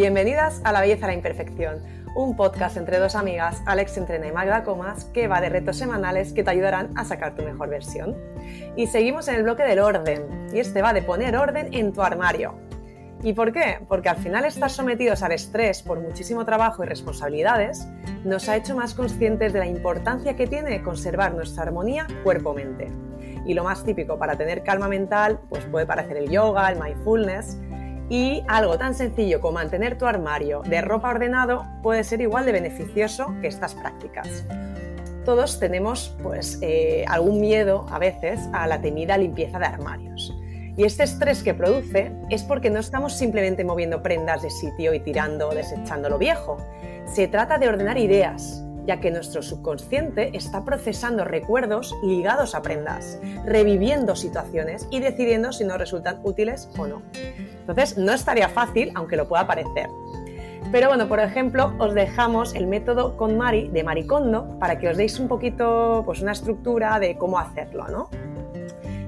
Bienvenidas a La Belleza a la Imperfección, un podcast entre dos amigas, Alex Entrena y Magda Comas, que va de retos semanales que te ayudarán a sacar tu mejor versión. Y seguimos en el bloque del orden, y este va de poner orden en tu armario. ¿Y por qué? Porque al final estar sometidos al estrés por muchísimo trabajo y responsabilidades nos ha hecho más conscientes de la importancia que tiene conservar nuestra armonía cuerpo-mente. Y lo más típico para tener calma mental, pues puede parecer el yoga, el mindfulness, y algo tan sencillo como mantener tu armario de ropa ordenado puede ser igual de beneficioso que estas prácticas. Todos tenemos pues, eh, algún miedo a veces a la temida limpieza de armarios. Y este estrés que produce es porque no estamos simplemente moviendo prendas de sitio y tirando o desechando lo viejo. Se trata de ordenar ideas, ya que nuestro subconsciente está procesando recuerdos ligados a prendas, reviviendo situaciones y decidiendo si nos resultan útiles o no. Entonces, no estaría fácil, aunque lo pueda parecer. Pero bueno, por ejemplo, os dejamos el método con Mari de Maricondo para que os deis un poquito pues, una estructura de cómo hacerlo, ¿no?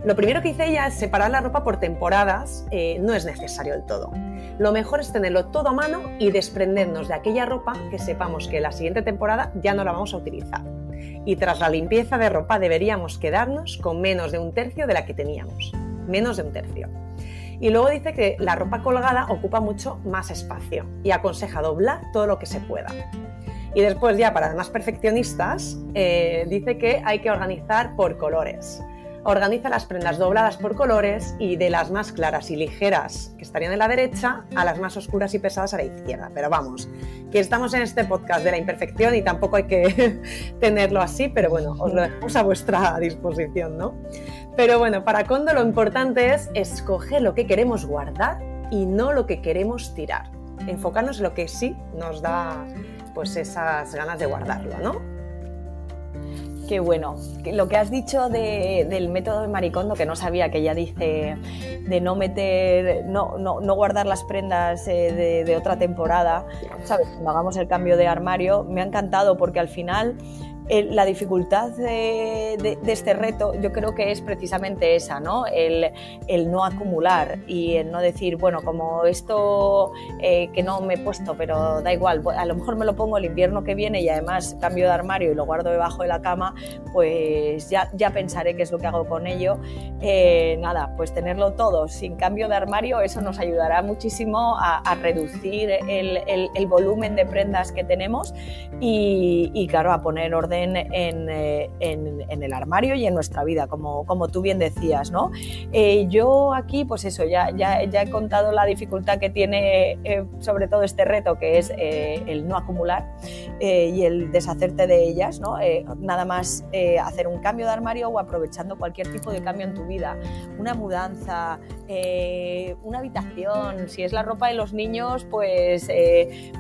Lo primero que hice ella es separar la ropa por temporadas, eh, no es necesario el todo. Lo mejor es tenerlo todo a mano y desprendernos de aquella ropa que sepamos que la siguiente temporada ya no la vamos a utilizar. Y tras la limpieza de ropa deberíamos quedarnos con menos de un tercio de la que teníamos. Menos de un tercio. Y luego dice que la ropa colgada ocupa mucho más espacio y aconseja doblar todo lo que se pueda. Y después ya para más perfeccionistas, eh, dice que hay que organizar por colores organiza las prendas dobladas por colores y de las más claras y ligeras que estarían en la derecha a las más oscuras y pesadas a la izquierda. Pero vamos, que estamos en este podcast de la imperfección y tampoco hay que tenerlo así, pero bueno, os lo dejamos a vuestra disposición, ¿no? Pero bueno, para Kondo lo importante es escoger lo que queremos guardar y no lo que queremos tirar. Enfocarnos en lo que sí nos da pues esas ganas de guardarlo, ¿no? Qué bueno. Lo que has dicho del método de Maricondo, que no sabía que ella dice de no meter, no, no, guardar las prendas eh, de, otra temporada, ¿sabes? Cuando hagamos el cambio de armario, me ha encantado porque al final la dificultad de, este reto yo creo que es precisamente esa, ¿no? El, no acumular y el no decir, bueno, como esto eh, que no me he puesto, pero da igual, a lo mejor me lo pongo el invierno que viene y además cambio de armario y lo guardo debajo de la cama, pues ya, ya pensaré qué es lo que hago con ello. Eh, nada, pues tenerlo todo sin cambio de armario, eso nos ayudará muchísimo a, reducir el, volumen de prendas que tenemos y, y claro, a poner orden eh, en, el armario y en nuestra vida, como, como tú bien decías, ¿no? Eh, yo aquí, pues eso, ya, ya, he contado la dificultad que tiene eh, sobre todo este reto, que es el no acumular y el deshacerte de ellas, ¿no? nada más hacer un cambio de armario o aprovechando cualquier tipo de cambio en tu vida, una mudanza, una habitación, si es la ropa de los niños, pues,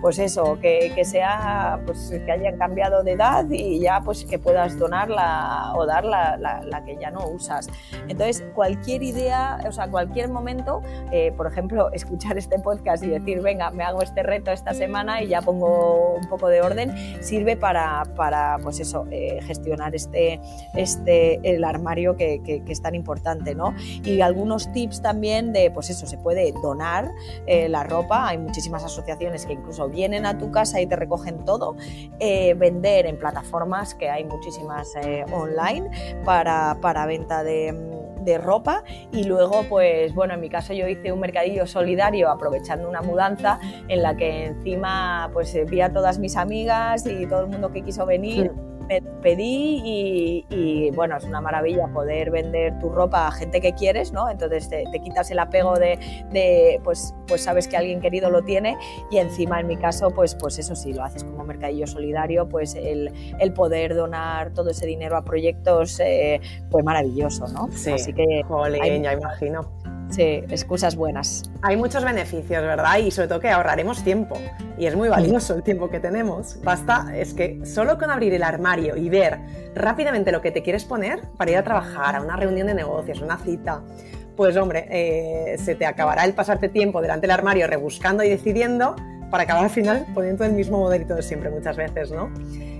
pues eso, que, que sea, pues que hayan cambiado de edad y ya pues que puedas donarla o dar la, que ya no usas. Entonces, cualquier idea, o sea, cualquier momento, eh, por ejemplo, escuchar este podcast y decir, venga, me hago este reto esta semana y ya pongo un poco de orden, sirve para, para pues eso, eh, gestionar este, este, el armario que, que, es tan importante, ¿no? Y algunos tips también de, pues eso, se puede donar eh, la ropa, hay muchísimas asociaciones que incluso vienen a tu casa y te recogen todo, vender en plataformas que hay muchísimas eh, online para, para venta de, de ropa. Y luego pues bueno en mi caso yo hice un mercadillo solidario aprovechando una mudanza en la que encima pues vi a todas mis amigas y todo el mundo que quiso venir me pedí y, bueno, es una maravilla poder vender tu ropa a gente que quieres, ¿no? Entonces te, quitas el apego de, pues, pues sabes que alguien querido lo tiene y encima en mi caso, pues, pues eso sí, lo haces como mercadillo solidario, pues el, poder donar todo ese dinero a proyectos, eh, pues maravilloso, ¿no? Sí, Así que... Jolín, ya imagino. Sí, excusas buenas. Hay muchos beneficios, ¿verdad? Y sobre todo que ahorraremos tiempo. Y es muy valioso el tiempo que tenemos. Basta, es que solo con abrir el armario y ver rápidamente lo que te quieres poner para ir a trabajar, a una reunión de negocios, una cita, pues hombre, eh, se te acabará el pasarte tiempo delante del armario rebuscando y decidiendo para acabar al final poniendo el mismo modelito de siempre muchas veces, ¿no?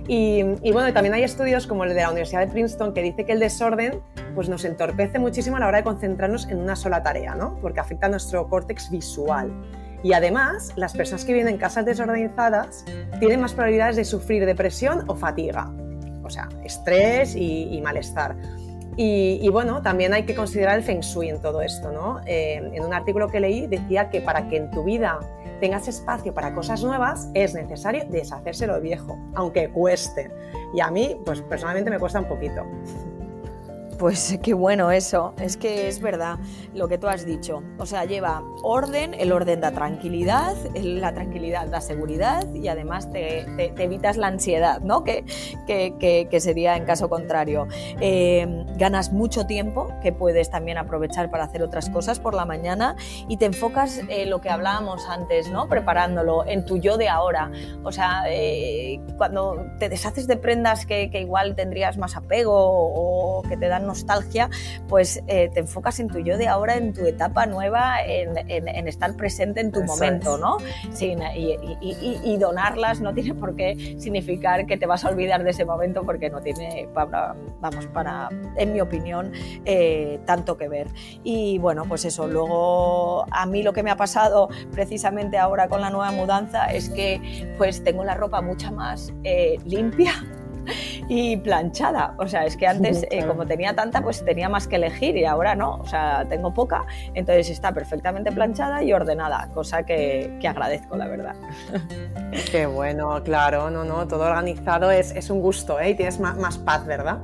Y, bueno, también hay estudios como el de la Universidad de Princeton que dice que el desorden pues nos entorpece muchísimo a la hora de concentrarnos en una sola tarea, ¿no? Porque afecta a nuestro córtex visual. Y además, las personas que viven en casas desorganizadas tienen más probabilidades de sufrir depresión o fatiga, o sea, estrés y, malestar. Y, bueno, también hay que considerar el feng shui en todo esto, ¿no? Eh, en un artículo que leí decía que para que en tu vida tengas espacio para cosas nuevas, es necesario deshacerse lo viejo, aunque cueste. Y a mí, pues personalmente me cuesta un poquito. Pues qué bueno eso, es que es verdad lo que tú has dicho. O sea, lleva orden, el orden da tranquilidad, la tranquilidad da seguridad y además te, evitas la ansiedad, ¿no? Que, que, sería en caso contrario. Eh, ganas mucho tiempo que puedes también aprovechar para hacer otras cosas por la mañana y te enfocas en lo que hablábamos antes, ¿no? Preparándolo en tu yo de ahora. O sea, eh, cuando te deshaces de prendas que, igual tendrías más apego o que te dan nostalgia, pues eh, te enfocas en tu yo de ahora, en tu etapa nueva, en, estar presente en tu momento, ¿no? y, donarlas no tiene por qué significar que te vas a olvidar de ese momento porque no tiene, vamos, para, en mi opinión, eh, tanto que ver. Y bueno, pues eso, luego a mí lo que me ha pasado precisamente ahora con la nueva mudanza es que pues tengo la ropa mucha más eh, limpia y planchada. O sea, es que antes, eh, como tenía tanta, pues tenía más que elegir y ahora no. O sea, tengo poca, entonces está perfectamente planchada y ordenada, cosa que, agradezco, la verdad. Qué bueno, claro, no, no, todo organizado es, un gusto, ¿eh? Y tienes más, paz, ¿verdad?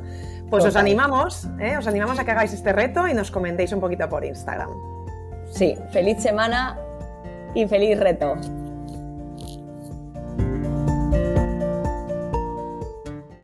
Pues os animamos, ¿eh? os animamos a que hagáis este reto y nos comentéis un poquito por Instagram. Sí, feliz semana y feliz reto.